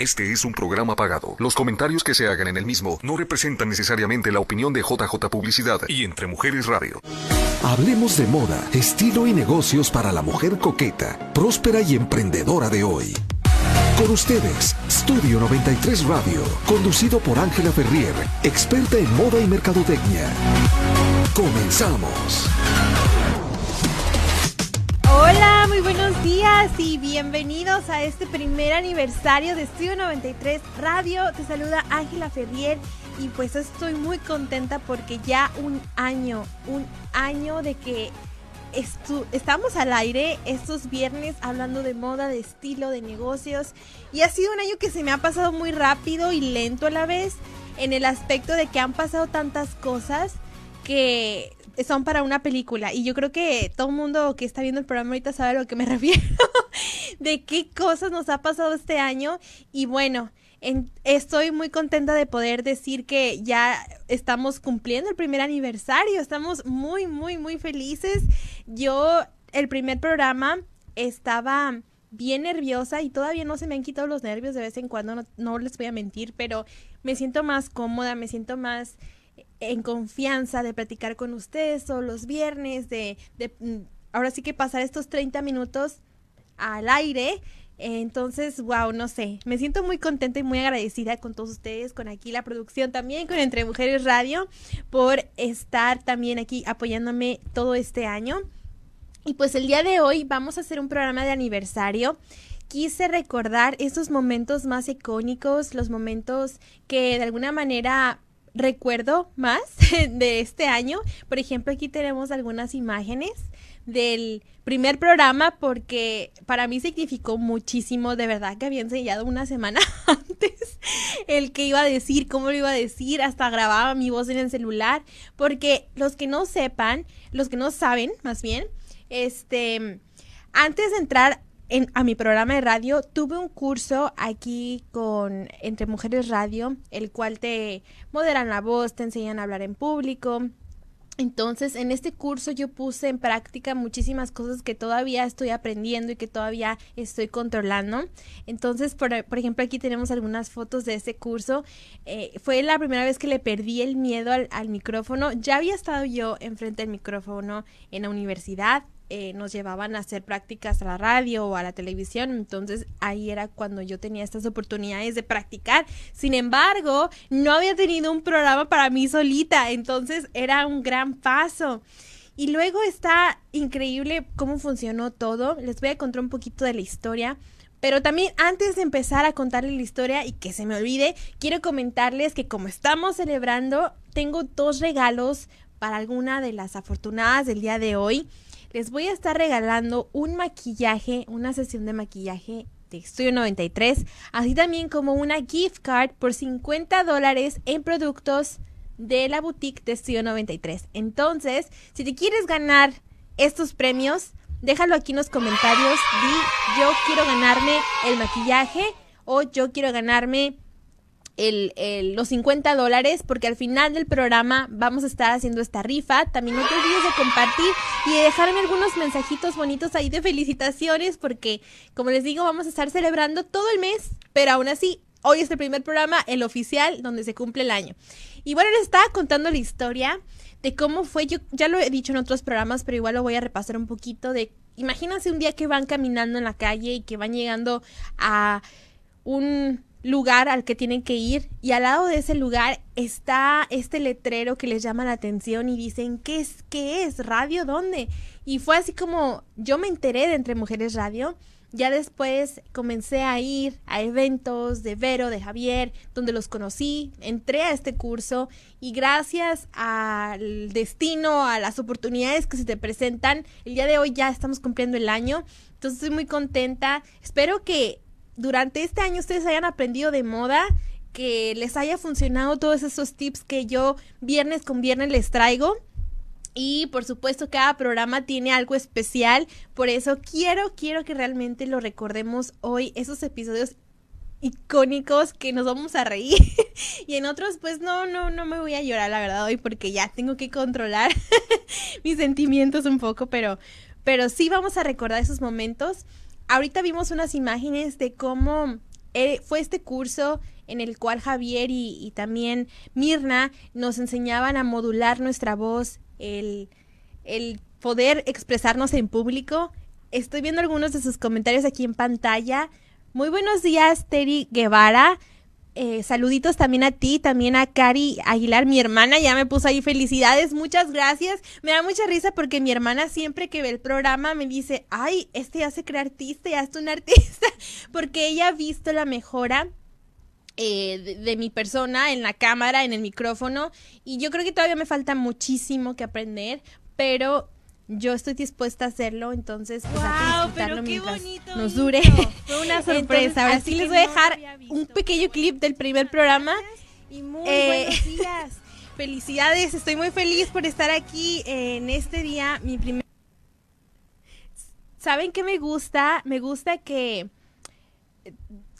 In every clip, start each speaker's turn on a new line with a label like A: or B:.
A: Este es un programa pagado. Los comentarios que se hagan en el mismo no representan necesariamente la opinión de JJ Publicidad y Entre Mujeres Radio.
B: Hablemos de moda, estilo y negocios para la mujer coqueta, próspera y emprendedora de hoy. Con ustedes, Studio 93 Radio, conducido por Ángela Ferrier, experta en moda y mercadotecnia. Comenzamos.
C: Buenos días y bienvenidos a este primer aniversario de Estudio 93 Radio. Te saluda Ángela Ferrier y pues estoy muy contenta porque ya un año, un año de que estamos al aire estos viernes hablando de moda, de estilo, de negocios y ha sido un año que se me ha pasado muy rápido y lento a la vez en el aspecto de que han pasado tantas cosas que son para una película. Y yo creo que todo el mundo que está viendo el programa ahorita sabe a lo que me refiero. de qué cosas nos ha pasado este año. Y bueno, estoy muy contenta de poder decir que ya estamos cumpliendo el primer aniversario. Estamos muy, muy, muy felices. Yo, el primer programa, estaba bien nerviosa y todavía no se me han quitado los nervios de vez en cuando, no, no les voy a mentir, pero me siento más cómoda, me siento más en confianza de platicar con ustedes o los viernes, de, de mm, ahora sí que pasar estos 30 minutos al aire. Entonces, wow, no sé, me siento muy contenta y muy agradecida con todos ustedes, con aquí la producción también, con Entre Mujeres Radio, por estar también aquí apoyándome todo este año. Y pues el día de hoy vamos a hacer un programa de aniversario quise recordar esos momentos más icónicos, los momentos que de alguna manera recuerdo más de este año. Por ejemplo, aquí tenemos algunas imágenes del primer programa porque para mí significó muchísimo, de verdad que había enseñado una semana antes el que iba a decir, cómo lo iba a decir, hasta grababa mi voz en el celular, porque los que no sepan, los que no saben, más bien, este, antes de entrar a mi programa de radio, tuve un curso aquí con Entre Mujeres Radio, el cual te moderan la voz, te enseñan a hablar en público. Entonces, en este curso yo puse en práctica muchísimas cosas que todavía estoy aprendiendo y que todavía estoy controlando. Entonces, por, ejemplo, aquí tenemos algunas fotos de ese curso. Eh, fue la primera vez que le perdí el miedo al, al micrófono. Ya había estado yo enfrente del micrófono en la universidad, eh, nos llevaban a hacer prácticas a la radio o a la televisión, entonces ahí era cuando yo tenía estas oportunidades de practicar. Sin embargo, no había tenido un programa para mí solita, entonces era un gran paso. Y luego está increíble cómo funcionó todo. Les voy a contar un poquito de la historia. Pero también antes de empezar a contarles la historia y que se me olvide, quiero comentarles que como estamos celebrando, tengo dos regalos para alguna de las afortunadas del día de hoy les voy a estar regalando un maquillaje, una sesión de maquillaje de Estudio 93, así también como una gift card por 50 dólares en productos de la boutique de Estudio 93. Entonces, si te quieres ganar estos premios, déjalo aquí en los comentarios. Di yo quiero ganarme el maquillaje o yo quiero ganarme el, los 50 dólares porque al final del programa vamos a estar haciendo esta rifa. También no te olvides de compartir y de dejarme algunos mensajitos bonitos ahí de felicitaciones porque, como les digo, vamos a estar celebrando todo el mes, pero aún así, hoy es el primer programa, el oficial, donde se cumple el año. Y bueno, les estaba contando la historia de cómo fue, yo ya lo he dicho en otros programas, pero igual lo voy a repasar un poquito de, imagínense un día que van caminando en la calle y que van llegando a un lugar al que tienen que ir y al lado de ese lugar está este letrero que les llama la atención y dicen, ¿qué es? ¿Qué es? ¿Radio? ¿Dónde? Y fue así como yo me enteré de Entre Mujeres Radio. Ya después comencé a ir a eventos de Vero, de Javier, donde los conocí, entré a este curso y gracias al destino, a las oportunidades que se te presentan, el día de hoy ya estamos cumpliendo el año. Entonces estoy muy contenta. Espero que durante este año ustedes hayan aprendido de moda, que les haya funcionado todos esos tips que yo viernes con viernes les traigo. Y por supuesto cada programa tiene algo especial, por eso quiero, quiero que realmente lo recordemos hoy, esos episodios icónicos que nos vamos a reír. Y en otros pues no, no, no me voy a llorar la verdad hoy porque ya tengo que controlar mis sentimientos un poco, pero, pero sí vamos a recordar esos momentos ahorita vimos unas imágenes de cómo eh, fue este curso en el cual Javier y, también Mirna nos enseñaban a modular nuestra voz, el, el poder expresarnos en público. Estoy viendo algunos de sus comentarios aquí en pantalla. Muy buenos días, Terry Guevara. Eh, saluditos también a ti, también a Cari Aguilar, mi hermana, ya me puso ahí felicidades, muchas gracias. Me da mucha risa porque mi hermana siempre que ve el programa me dice, ay, este ya se cree artista, ya es un artista, porque ella ha visto la mejora eh, de, mi persona en la cámara, en el micrófono, y yo creo que todavía me falta muchísimo que aprender, pero yo estoy dispuesta a hacerlo, entonces
D: pues, wow, pero qué bonito
C: nos dure.
D: Fue una sorpresa. Ahora
C: sí les voy a dejar un pequeño clip del primer programa.
D: Y muy eh, buenos días.
C: Felicidades, estoy muy feliz por estar aquí en este día, mi primer... ¿Saben qué me gusta? Me gusta que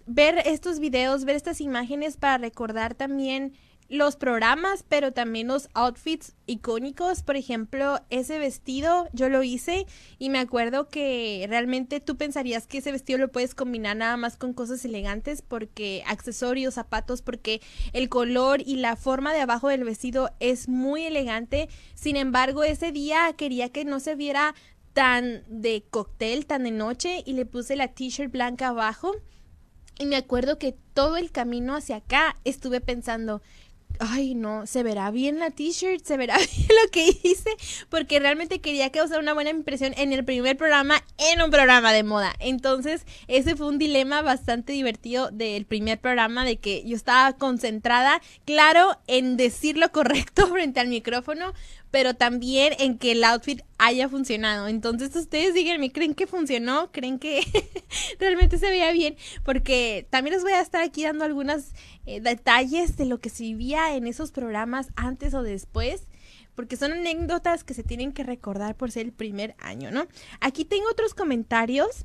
C: ver estos videos, ver estas imágenes para recordar también los programas, pero también los outfits icónicos. Por ejemplo, ese vestido yo lo hice y me acuerdo que realmente tú pensarías que ese vestido lo puedes combinar nada más con cosas elegantes porque accesorios, zapatos, porque el color y la forma de abajo del vestido es muy elegante. Sin embargo, ese día quería que no se viera tan de cóctel, tan de noche y le puse la t-shirt blanca abajo. Y me acuerdo que todo el camino hacia acá estuve pensando, ay no, se verá bien la t-shirt, se verá bien lo que hice, porque realmente quería causar una buena impresión en el primer programa, en un programa de moda. Entonces, ese fue un dilema bastante divertido del primer programa, de que yo estaba concentrada, claro, en decir lo correcto frente al micrófono, pero también en que el outfit haya funcionado. Entonces ustedes díganme, ¿creen que funcionó? ¿Creen que realmente se veía bien? Porque también les voy a estar aquí dando algunos eh, detalles de lo que se vivía en esos programas antes o después porque son anécdotas que se tienen que recordar por ser el primer año, ¿no? Aquí tengo otros comentarios.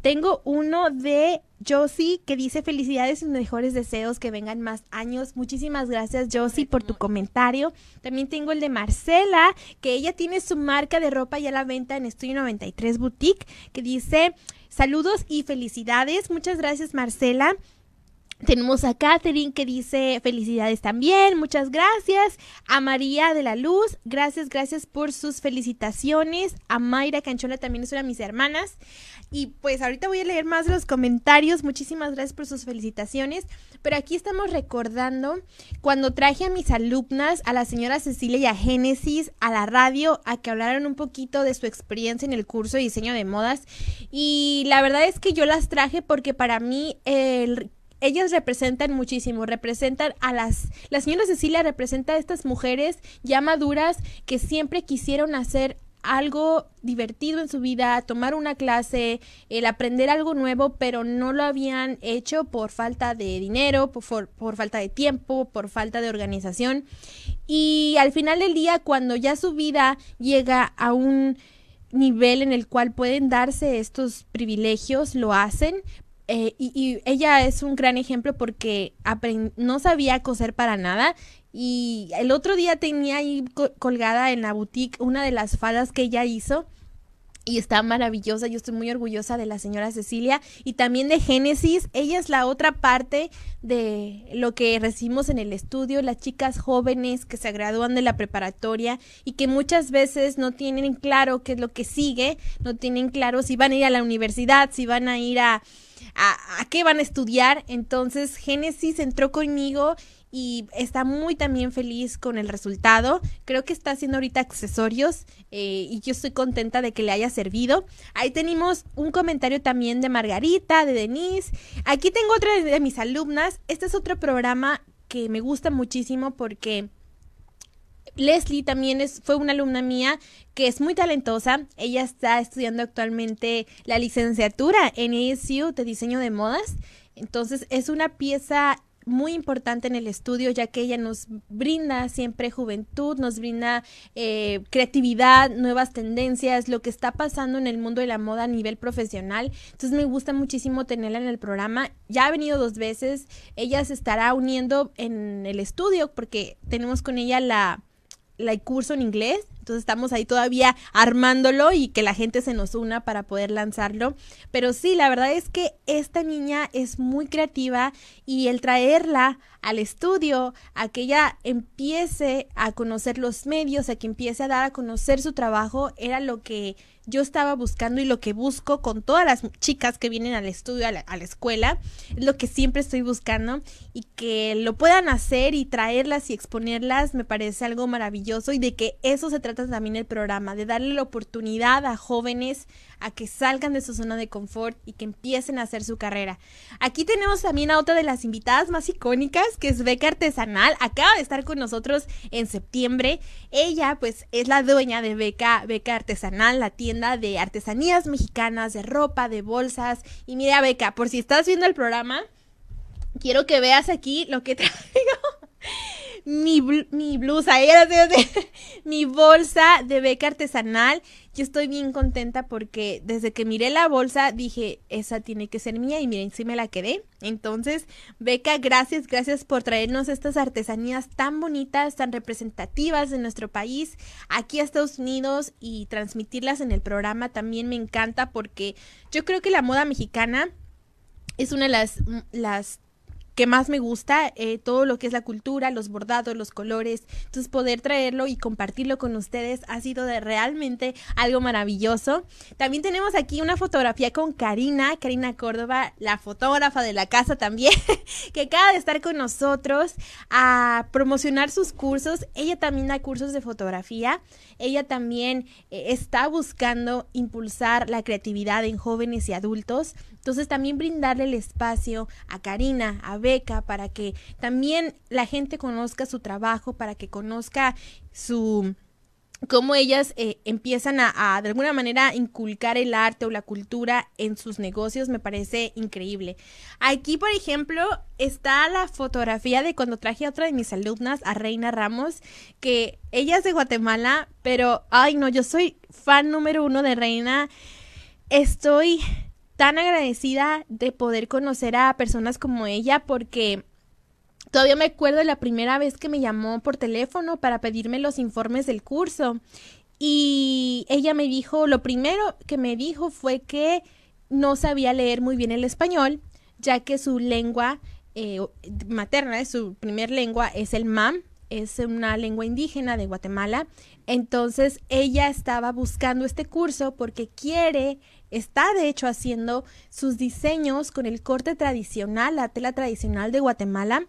C: Tengo uno de Josie que dice felicidades y mejores deseos, que vengan más años. Muchísimas gracias Josie por tu comentario. También tengo el de Marcela, que ella tiene su marca de ropa ya a la venta en Estudio 93 Boutique, que dice saludos y felicidades. Muchas gracias Marcela. Tenemos a Catherine que dice felicidades también, muchas gracias. A María de la Luz, gracias, gracias por sus felicitaciones. A Mayra Canchola también es una de mis hermanas. Y pues ahorita voy a leer más los comentarios. Muchísimas gracias por sus felicitaciones. Pero aquí estamos recordando cuando traje a mis alumnas, a la señora Cecilia y a Génesis, a la radio, a que hablaran un poquito de su experiencia en el curso de diseño de modas. Y la verdad es que yo las traje porque para mí el ellas representan muchísimo, representan a las, la señora Cecilia representa a estas mujeres ya maduras que siempre quisieron hacer algo divertido en su vida, tomar una clase, el aprender algo nuevo, pero no lo habían hecho por falta de dinero, por, por, falta de tiempo, por falta de organización. Y al final del día, cuando ya su vida llega a un nivel en el cual pueden darse estos privilegios, lo hacen, eh, y, ella es un gran ejemplo porque no sabía coser para nada y el otro día tenía ahí colgada en la boutique una de las faldas que ella hizo y está maravillosa. Yo estoy muy orgullosa de la señora Cecilia y también de Génesis. Ella es la otra parte de lo que recibimos en el estudio, las chicas jóvenes que se gradúan de la preparatoria y que muchas veces no tienen claro qué es lo que sigue, no tienen claro si van a ir a la universidad, si van a ir a a, qué van a estudiar. Entonces Génesis entró conmigo y está muy también feliz con el resultado. Creo que está haciendo ahorita accesorios eh, y yo estoy contenta de que le haya servido. Ahí tenemos un comentario también de Margarita, de Denise. Aquí tengo otra de mis alumnas. Este es otro programa que me gusta muchísimo porque Leslie también es, fue una alumna mía que es muy talentosa. Ella está estudiando actualmente la licenciatura en ASU de diseño de modas. Entonces es una pieza muy importante en el estudio ya que ella nos brinda siempre juventud, nos brinda eh, creatividad, nuevas tendencias, lo que está pasando en el mundo de la moda a nivel profesional. Entonces me gusta muchísimo tenerla en el programa. Ya ha venido dos veces, ella se estará uniendo en el estudio porque tenemos con ella la el curso en inglés. Entonces estamos ahí todavía armándolo y que la gente se nos una para poder lanzarlo. Pero sí, la verdad es que esta niña es muy creativa y el traerla al estudio, a que ella empiece a conocer los medios, a que empiece a dar a conocer su trabajo, era lo que yo estaba buscando y lo que busco con todas las chicas que vienen al estudio, a la, escuela, es lo que siempre estoy buscando y que lo puedan hacer y traerlas y exponerlas me parece algo maravilloso y de que eso se trata también el programa, de darle la oportunidad a jóvenes a que salgan de su zona de confort y que empiecen a hacer su carrera. Aquí tenemos también a otra de las invitadas más icónicas, que es Beca Artesanal. Acaba de estar con nosotros en septiembre. Ella, pues, es la dueña de Beca, Beca Artesanal, la tienda de artesanías mexicanas, de ropa, de bolsas. Y mira, Beca, por si estás viendo el programa, quiero que veas aquí lo que traigo mi, mi blusa, mi bolsa de beca artesanal. Yo estoy bien contenta porque desde que miré la bolsa dije, esa tiene que ser mía y miren, sí me la quedé. Entonces, Beca, gracias, gracias por traernos estas artesanías tan bonitas, tan representativas de nuestro país aquí a Estados Unidos y transmitirlas en el programa también me encanta porque yo creo que la moda mexicana es una de las, las que más me gusta, eh, todo lo que es la cultura, los bordados, los colores. Entonces poder traerlo y compartirlo con ustedes ha sido realmente algo maravilloso. También tenemos aquí una fotografía con Karina, Karina Córdoba, la fotógrafa de la casa también, que acaba de estar con nosotros a promocionar sus cursos. Ella también da cursos de fotografía. Ella también eh, está buscando impulsar la creatividad en jóvenes y adultos. Entonces también brindarle el espacio a Karina, a Beca, para que también la gente conozca su trabajo, para que conozca su cómo ellas eh, empiezan a, de alguna manera inculcar el arte o la cultura en sus negocios me parece increíble. Aquí, por ejemplo, está la fotografía de cuando traje a otra de mis alumnas, a Reina Ramos, que ella es de Guatemala, pero, ay no, yo soy fan número uno de Reina. Estoy tan agradecida de poder conocer a personas como ella porque todavía me acuerdo de la primera vez que me llamó por teléfono para pedirme los informes del curso y ella me dijo, lo primero que me dijo fue que no sabía leer muy bien el español, ya que su lengua eh, materna, su primer lengua es el MAM, es una lengua indígena de Guatemala. Entonces ella estaba buscando este curso porque quiere está de hecho haciendo sus diseños con el corte tradicional, la tela tradicional de Guatemala,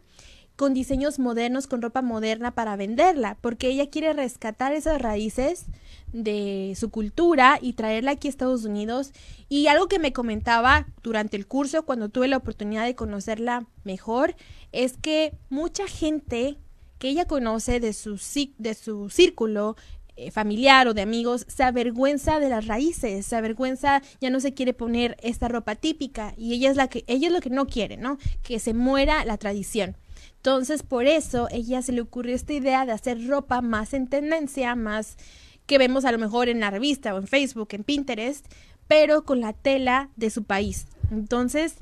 C: con diseños modernos, con ropa moderna para venderla, porque ella quiere rescatar esas raíces de su cultura y traerla aquí a Estados Unidos. Y algo que me comentaba durante el curso, cuando tuve la oportunidad de conocerla mejor, es que mucha gente que ella conoce de su, de su círculo eh, familiar o de amigos se avergüenza de las raíces, se avergüenza, ya no se quiere poner esta ropa típica y ella es la que ella es lo que no quiere, ¿no? Que se muera la tradición. Entonces, por eso ella se le ocurrió esta idea de hacer ropa más en tendencia, más que vemos a lo mejor en la revista o en Facebook, en Pinterest, pero con la tela de su país. Entonces,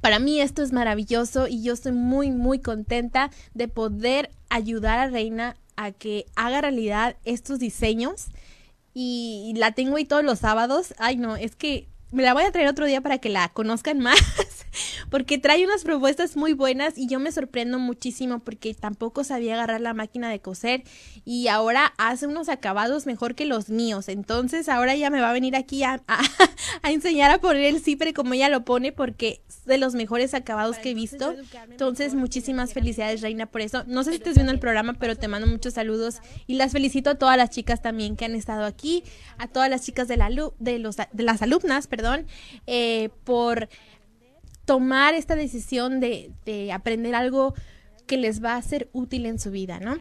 C: para mí esto es maravilloso y yo estoy muy, muy contenta de poder ayudar a Reina a que haga realidad estos diseños y la tengo ahí todos los sábados. Ay, no, es que me la voy a traer otro día para que la conozcan más, porque trae unas propuestas muy buenas y yo me sorprendo muchísimo porque tampoco sabía agarrar la máquina de coser y ahora hace unos acabados mejor que los míos. Entonces ahora ya me va a venir aquí a, a, enseñar a poner el cipre como ella lo pone porque es de los mejores acabados que he visto. Entonces muchísimas felicidades Reina por eso. No sé si estás viendo el programa, pero te mando muchos saludos y las felicito a todas las chicas también que han estado aquí, a todas las chicas de, la, de, los, de las alumnas, perdón, eh, por tomar esta decisión de, de aprender algo que les va a ser útil en su vida, ¿no?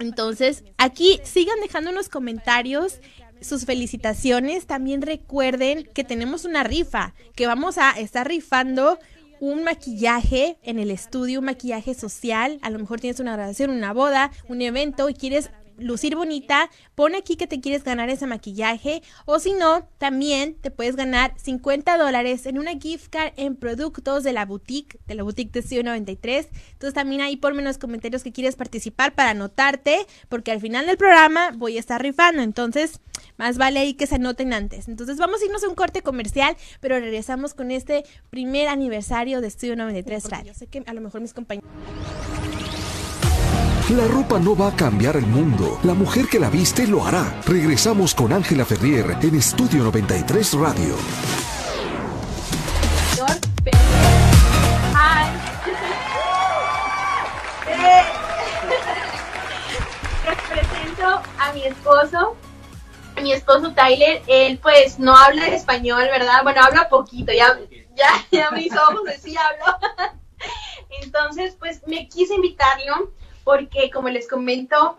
C: Entonces, aquí sigan dejando los comentarios sus felicitaciones. También recuerden que tenemos una rifa, que vamos a estar rifando un maquillaje en el estudio, un maquillaje social. A lo mejor tienes una graduación, una boda, un evento y quieres lucir bonita, pon aquí que te quieres ganar ese maquillaje o si no, también te puedes ganar 50 dólares en una gift card en productos de la boutique, de la boutique de Studio 93. Entonces también ahí ponme en los comentarios que quieres participar para anotarte, porque al final del programa voy a estar rifando, entonces más vale ahí que se anoten antes. Entonces vamos a irnos a un corte comercial, pero regresamos con este primer aniversario de Studio 93 Radio. Yo sé que a lo mejor mis compañeros...
B: La ropa no va a cambiar el mundo. La mujer que la viste lo hará. Regresamos con Ángela Ferrier en Estudio 93 Radio.
E: Presento a mi esposo, mi esposo Tyler. Él pues no habla español, ¿verdad? Bueno, habla poquito, ya, ya, ya mis ojos sí hablo. Entonces, pues me quise invitarlo porque como les comento,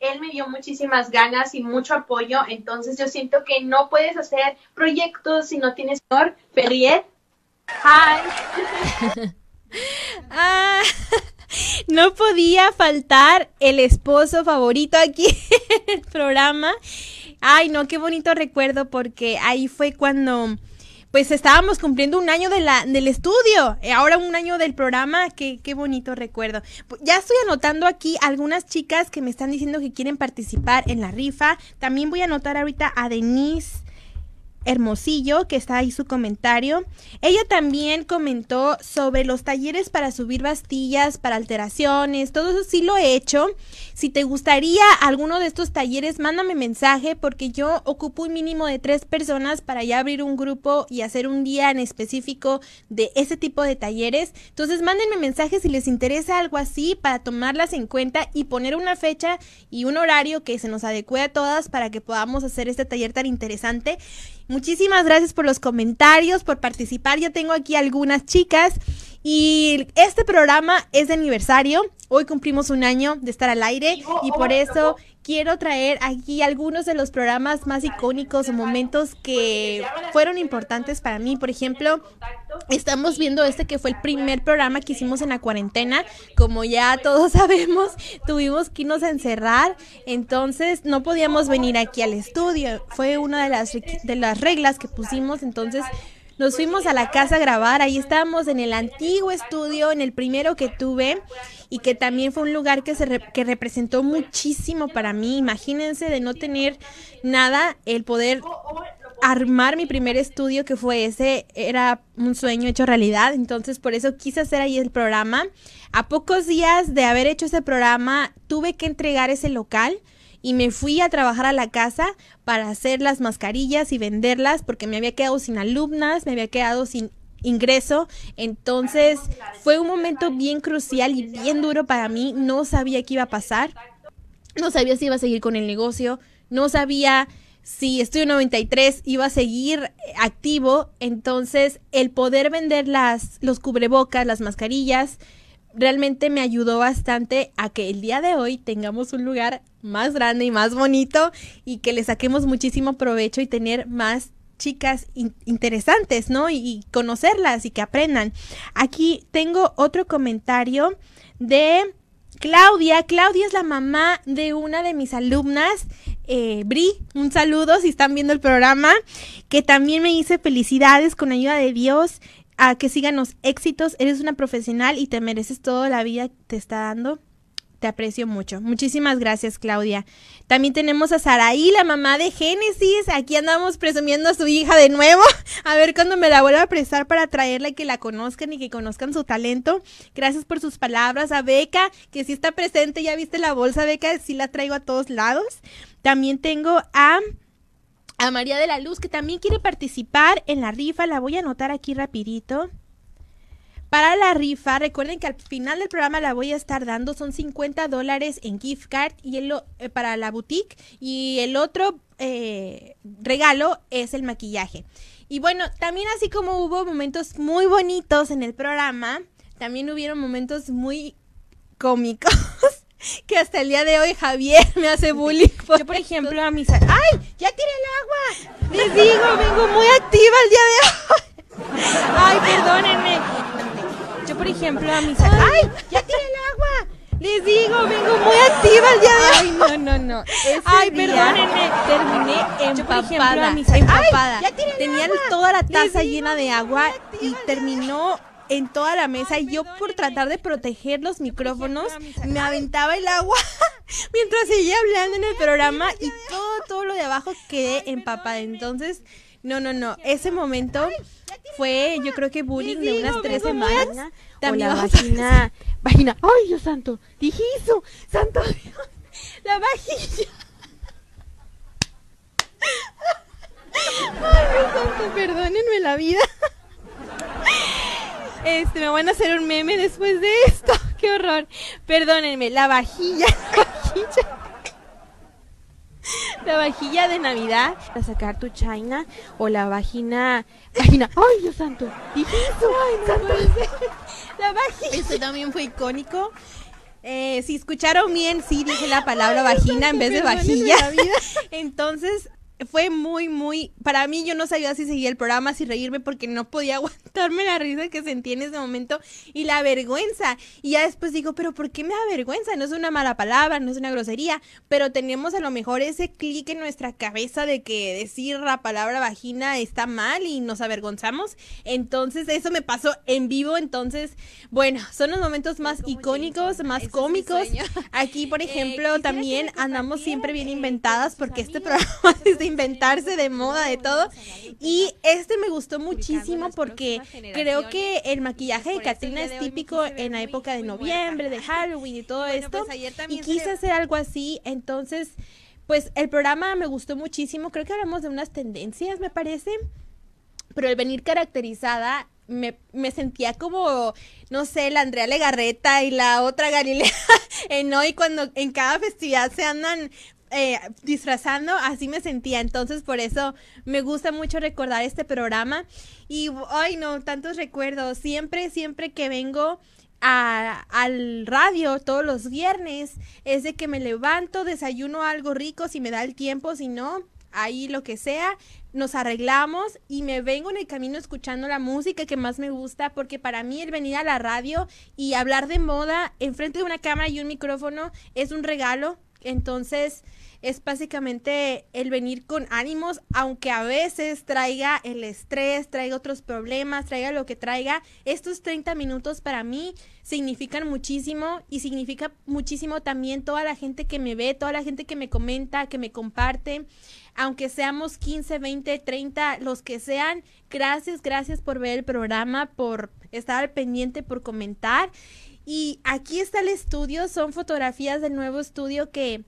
E: él me dio muchísimas ganas y mucho apoyo, entonces yo siento que no puedes hacer proyectos si no tienes señor Ferrier. Hi.
C: ah, no podía faltar el esposo favorito aquí en el programa. Ay, no, qué bonito recuerdo porque ahí fue cuando pues estábamos cumpliendo un año del estudio, eh, ahora un año del programa, qué, qué bonito recuerdo. Ya estoy anotando aquí algunas chicas que me están diciendo que quieren participar en la rifa. También voy a anotar ahorita a Denise. Hermosillo, que está ahí su comentario. Ella también comentó sobre los talleres para subir bastillas, para alteraciones, todo eso sí lo he hecho. Si te gustaría alguno de estos talleres, mándame mensaje porque yo ocupo un mínimo de tres personas para ya abrir un grupo y hacer un día en específico de ese tipo de talleres. Entonces, mándenme mensaje si les interesa algo así para tomarlas en cuenta y poner una fecha y un horario que se nos adecue a todas para que podamos hacer este taller tan interesante. Muchísimas gracias por los comentarios, por participar. Ya tengo aquí algunas chicas y este programa es de aniversario. Hoy cumplimos un año de estar al aire y por eso quiero traer aquí algunos de los programas más icónicos o momentos que fueron importantes para mí. Por ejemplo, estamos viendo este que fue el primer programa que hicimos en la cuarentena. Como ya todos sabemos, tuvimos que irnos a encerrar, entonces no podíamos venir aquí al estudio. Fue una de las, de las reglas que pusimos, entonces nos fuimos a la casa a grabar, ahí estábamos en el antiguo estudio, en el primero que tuve y que también fue un lugar que se que representó muchísimo para mí. Imagínense de no tener nada, el poder armar mi primer estudio que fue ese, era un sueño hecho realidad, entonces por eso quise hacer ahí el programa. A pocos días de haber hecho ese programa, tuve que entregar ese local y me fui a trabajar a la casa para hacer las mascarillas y venderlas porque me había quedado sin alumnas, me había quedado sin ingreso. Entonces fue un momento bien crucial y bien duro para mí. No sabía qué iba a pasar. No sabía si iba a seguir con el negocio. No sabía si Estudio 93 iba a seguir activo. Entonces el poder vender las, los cubrebocas, las mascarillas, realmente me ayudó bastante a que el día de hoy tengamos un lugar más grande y más bonito y que le saquemos muchísimo provecho y tener más chicas interesantes, ¿no? Y, conocerlas y que aprendan. Aquí tengo otro comentario de Claudia. Claudia es la mamá de una de mis alumnas, eh, Bri. Un saludo si están viendo el programa, que también me dice felicidades con ayuda de Dios a que sigan los éxitos. Eres una profesional y te mereces toda la vida que te está dando. Te aprecio mucho. Muchísimas gracias, Claudia. También tenemos a Saraí, la mamá de Génesis. Aquí andamos presumiendo a su hija de nuevo. A ver cuando me la vuelva a prestar para traerla y que la conozcan y que conozcan su talento. Gracias por sus palabras. A Beca, que sí está presente. Ya viste la bolsa, Beca. Sí la traigo a todos lados. También tengo a a María de la Luz, que también quiere participar en la rifa. La voy a anotar aquí rapidito. Para la rifa, recuerden que al final del programa la voy a estar dando, son 50 dólares en gift card y el, eh, para la boutique y el otro eh, regalo es el maquillaje. Y bueno, también así como hubo momentos muy bonitos en el programa, también hubieron momentos muy cómicos que hasta el día de hoy Javier me hace bullying. Yo, por ejemplo, a mis... ¡Ay! ¡Ya tiré el agua! Les digo, vengo muy activa el día de hoy. ¡Ay, perdónenme! Yo, por ejemplo, a mis... ¡Ay! ¡Ya tiré el agua! Les digo, vengo muy activa el día de
D: Ay, no, no, no.
C: Ay, perdónenme. Terminé empapada. empapada. Tenía toda la taza llena de agua y terminó en toda la mesa y yo por tratar de proteger los micrófonos me aventaba el agua mientras seguía hablando en el programa y todo, todo lo de abajo quedé empapada. Entonces, no, no, no. Ese momento fue, yo creo que bullying de unas tres semanas.
D: También la vagina, vagina. Ay, Dios santo, dije eso, santo Dios.
C: La vagina. Ay, Dios santo, perdónenme la vida. Este, me van a hacer un meme después de esto. Qué horror. Perdónenme, la vajilla, la vajilla. La vajilla de Navidad.
D: Para sacar tu china o la vagina. Vagina. Ay, Dios santo. Eso. Ay, santo.
C: La vagina. Este también fue icónico. Eh, si escucharon bien, sí dije la palabra vagina en vez de vajilla. Entonces, fue muy, muy. Para mí, yo no sabía si seguía el programa, si reírme, porque no podía aguantarme la risa que sentí en ese momento y la vergüenza. Y ya después digo, ¿pero por qué me da vergüenza? No es una mala palabra, no es una grosería, pero tenemos a lo mejor ese clic en nuestra cabeza de que decir la palabra vagina está mal y nos avergonzamos. Entonces, eso me pasó en vivo. Entonces, bueno, son los momentos más icónicos, más cómicos. Aquí, por eh, ejemplo, también andamos siempre bien inventadas porque este programa es inventarse de moda, de todo. Y este me gustó muchísimo porque creo que el maquillaje de Katrina es típico en la época de noviembre, de Halloween y todo esto. Y quise hacer algo así, entonces, pues el programa me gustó muchísimo. Creo que hablamos de unas tendencias, me parece. Pero el venir caracterizada me, me, sentía como, no sé, la Andrea Legarreta y la otra Galilea en hoy cuando en cada festividad se andan eh, disfrazando, así me sentía. Entonces, por eso me gusta mucho recordar este programa. Y, ay, no, tantos recuerdos. Siempre, siempre que vengo a, al radio todos los viernes, es de que me levanto, desayuno algo rico si me da el tiempo, si no, ahí lo que sea, nos arreglamos y me vengo en el camino escuchando la música que más me gusta, porque para mí el venir a la radio y hablar de moda enfrente de una cámara y un micrófono es un regalo. Entonces, es básicamente el venir con ánimos, aunque a veces traiga el estrés, traiga otros problemas, traiga lo que traiga. Estos 30 minutos para mí significan muchísimo y significa muchísimo también toda la gente que me ve, toda la gente que me comenta, que me comparte. Aunque seamos 15, 20, 30, los que sean, gracias, gracias por ver el programa, por estar al pendiente, por comentar. Y aquí está el estudio, son fotografías del nuevo estudio que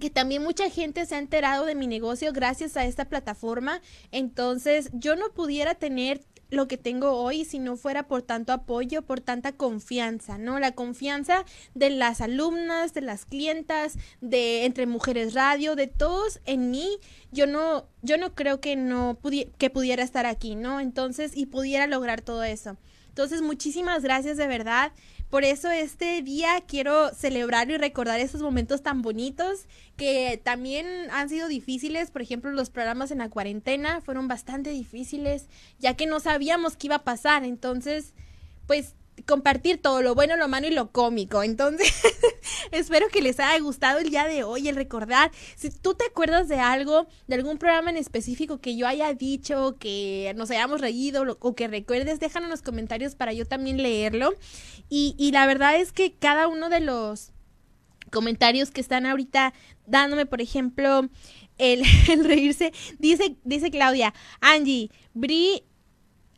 C: que también mucha gente se ha enterado de mi negocio gracias a esta plataforma. Entonces, yo no pudiera tener lo que tengo hoy si no fuera por tanto apoyo, por tanta confianza, ¿no? La confianza de las alumnas, de las clientas, de entre mujeres radio, de todos en mí. Yo no yo no creo que no que pudiera estar aquí, ¿no? Entonces, y pudiera lograr todo eso. Entonces, muchísimas gracias de verdad. Por eso este día quiero celebrar y recordar esos momentos tan bonitos que también han sido difíciles. Por ejemplo, los programas en la cuarentena fueron bastante difíciles, ya que no sabíamos qué iba a pasar. Entonces, pues compartir todo lo bueno, lo malo y lo cómico. Entonces, espero que les haya gustado el día de hoy, el recordar. Si tú te acuerdas de algo, de algún programa en específico que yo haya dicho, que nos hayamos reído o que recuerdes, déjanos en los comentarios para yo también leerlo. Y, la verdad es que cada uno de los comentarios que están ahorita dándome, por ejemplo, el, reírse, dice, dice Claudia, Angie, Bri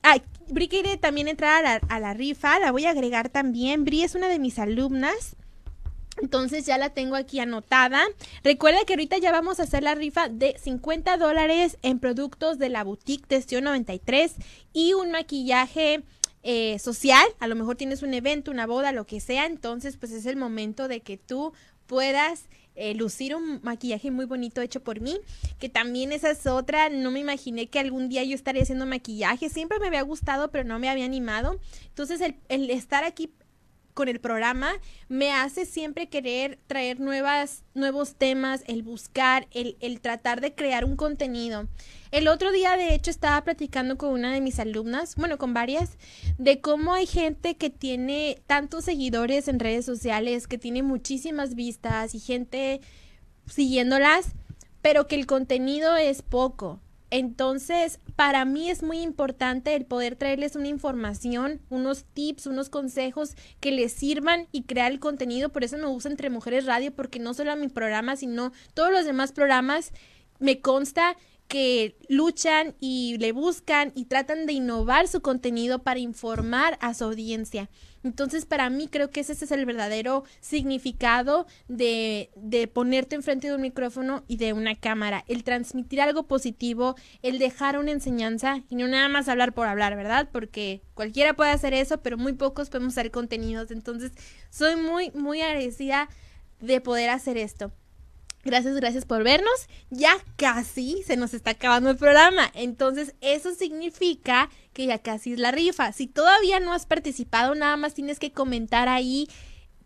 C: Ah, Bri quiere también entrar a la, la, rifa, la voy a agregar también. Bri es una de mis alumnas. Entonces ya la tengo aquí anotada. Recuerda que ahorita ya vamos a hacer la rifa de 50 dólares en productos de la boutique de 93 y un maquillaje eh, social. A lo mejor tienes un evento, una boda, lo que sea. Entonces pues es el momento de que tú puedas eh, lucir un maquillaje muy bonito hecho por mí, que también esa es otra, no me imaginé que algún día yo estaría haciendo maquillaje, siempre me había gustado, pero no me había animado. Entonces el, el estar aquí con el programa me hace siempre querer traer nuevas, nuevos temas, el buscar, el, el tratar de crear un contenido. El otro día, de hecho, estaba platicando con una de mis alumnas, bueno, con varias, de cómo hay gente que tiene tantos seguidores en redes sociales, que tiene muchísimas vistas y gente siguiéndolas, pero que el contenido es poco. Entonces, para mí es muy importante el poder traerles una información, unos tips, unos consejos que les sirvan y crear el contenido. Por eso me gusta Entre Mujeres Radio, porque no solo mi programa, sino todos los demás programas me consta que luchan y le buscan y tratan de innovar su contenido para informar a su audiencia. Entonces, para mí creo que ese es el verdadero significado de, de ponerte enfrente de un micrófono y de una cámara, el transmitir algo positivo, el dejar una enseñanza y no nada más hablar por hablar, ¿verdad? Porque cualquiera puede hacer eso, pero muy pocos podemos hacer contenidos. Entonces, soy muy, muy agradecida de poder hacer esto. Gracias, gracias por vernos. Ya casi se nos está acabando el programa. Entonces, eso significa que ya casi es la rifa. Si todavía no has participado, nada más tienes que comentar ahí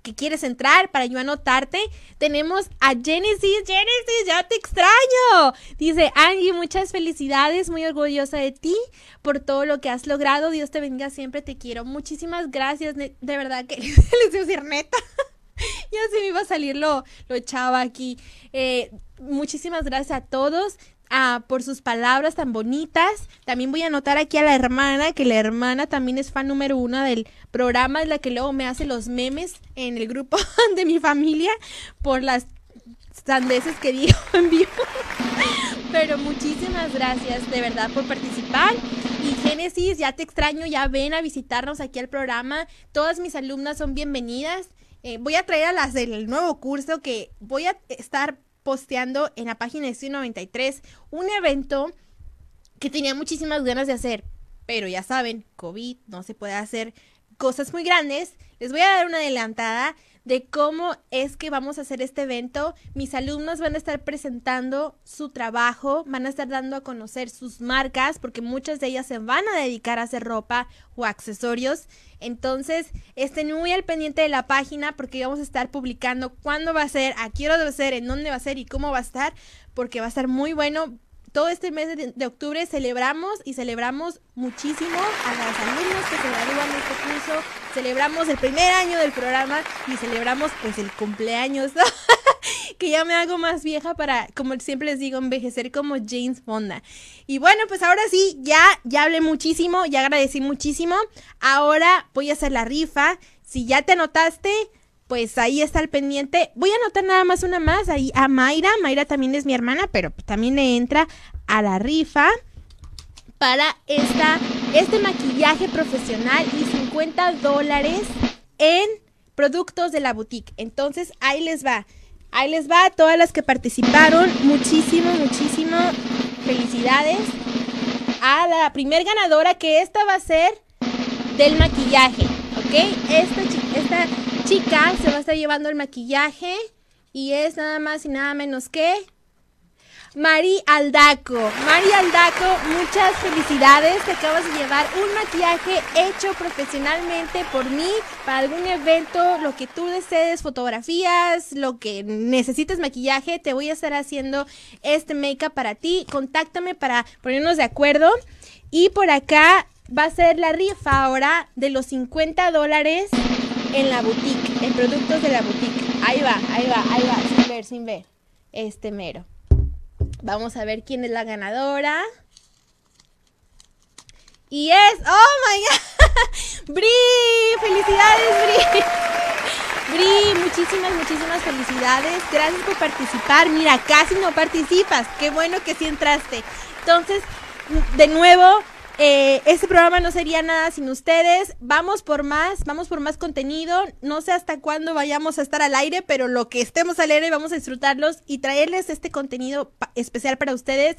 C: que quieres entrar para yo anotarte. Tenemos a Genesis. Genesis, ya te extraño. Dice Angie, muchas felicidades, muy orgullosa de ti por todo lo que has logrado. Dios te bendiga siempre, te quiero. Muchísimas gracias. De verdad que les decir neta. ya se me iba a salir lo, lo echaba aquí. Eh, muchísimas gracias a todos. Ah, por sus palabras tan bonitas. También voy a anotar aquí a la hermana, que la hermana también es fan número uno del programa, es la que luego me hace los memes en el grupo de mi familia por las sandeces que digo en vivo. Pero muchísimas gracias de verdad por participar. Y Génesis, ya te extraño, ya ven a visitarnos aquí al programa. Todas mis alumnas son bienvenidas. Eh, voy a traer a las del nuevo curso que voy a estar posteando en la página de 93 un evento que tenía muchísimas ganas de hacer, pero ya saben, COVID, no se puede hacer cosas muy grandes. Les voy a dar una adelantada de cómo es que vamos a hacer este evento. Mis alumnos van a estar presentando su trabajo, van a estar dando a conocer sus marcas, porque muchas de ellas se van a dedicar a hacer ropa o accesorios. Entonces, estén muy al pendiente de la página porque vamos a estar publicando cuándo va a ser, a qué hora va a ser, en dónde va a ser y cómo va a estar, porque va a estar muy bueno todo este mes de, octubre celebramos y celebramos muchísimo a los alumnos que se gradúan de este curso, celebramos el primer año del programa y celebramos pues el cumpleaños, que ya me hago más vieja para, como siempre les digo, envejecer como James Fonda. Y bueno, pues ahora sí, ya, ya hablé muchísimo, ya agradecí muchísimo, ahora voy a hacer la rifa, si ya te anotaste pues ahí está el pendiente. Voy a anotar nada más una más ahí a Mayra. Mayra también es mi hermana, pero también le entra a la rifa para esta, este maquillaje profesional y 50 dólares en productos de la boutique. Entonces ahí les va. Ahí les va a todas las que participaron. Muchísimo, muchísimo felicidades a la primer ganadora que esta va a ser del maquillaje. ¿Ok? Esta, esta chica se va a estar llevando el maquillaje y es nada más y nada menos que Mari Aldaco. Mari Aldaco, muchas felicidades. Te acabas de llevar un maquillaje hecho profesionalmente por mí para algún evento, lo que tú desees, fotografías, lo que necesites maquillaje. Te voy a estar haciendo este make-up para ti. Contáctame para ponernos de acuerdo. Y por acá va a ser la rifa ahora de los 50 dólares en la boutique, en productos de la boutique. Ahí va, ahí va, ahí va, sin ver, sin ver. Este mero. Vamos a ver quién es la ganadora. Y es, oh my god, Bri, felicidades Bri. Bri, muchísimas, muchísimas felicidades. Gracias por participar. Mira, casi no participas. Qué bueno que sí entraste. Entonces, de nuevo, eh, este programa no sería nada sin ustedes. Vamos por más, vamos por más contenido. No sé hasta cuándo vayamos a estar al aire, pero lo que estemos al aire vamos a disfrutarlos y traerles este contenido especial para ustedes.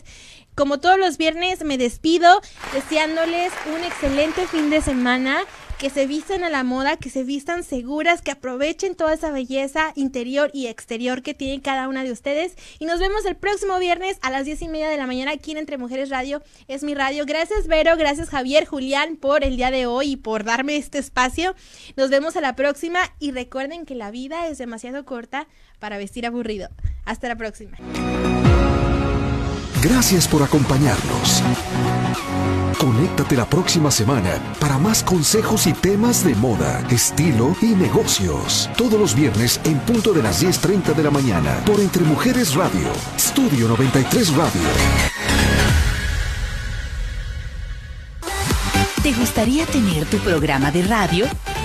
C: Como todos los viernes, me despido deseándoles un excelente fin de semana. Que se visten a la moda, que se vistan seguras, que aprovechen toda esa belleza interior y exterior que tiene cada una de ustedes. Y nos vemos el próximo viernes a las diez y media de la mañana aquí en Entre Mujeres Radio. Es mi radio. Gracias, Vero. Gracias, Javier, Julián, por el día de hoy y por darme este espacio. Nos vemos a la próxima y recuerden que la vida es demasiado corta para vestir aburrido. Hasta la próxima.
B: Gracias por acompañarnos. Conéctate la próxima semana para más consejos y temas de moda, estilo y negocios. Todos los viernes en punto de las 10.30 de la mañana por Entre Mujeres Radio, Estudio 93 Radio.
F: ¿Te gustaría tener tu programa de radio?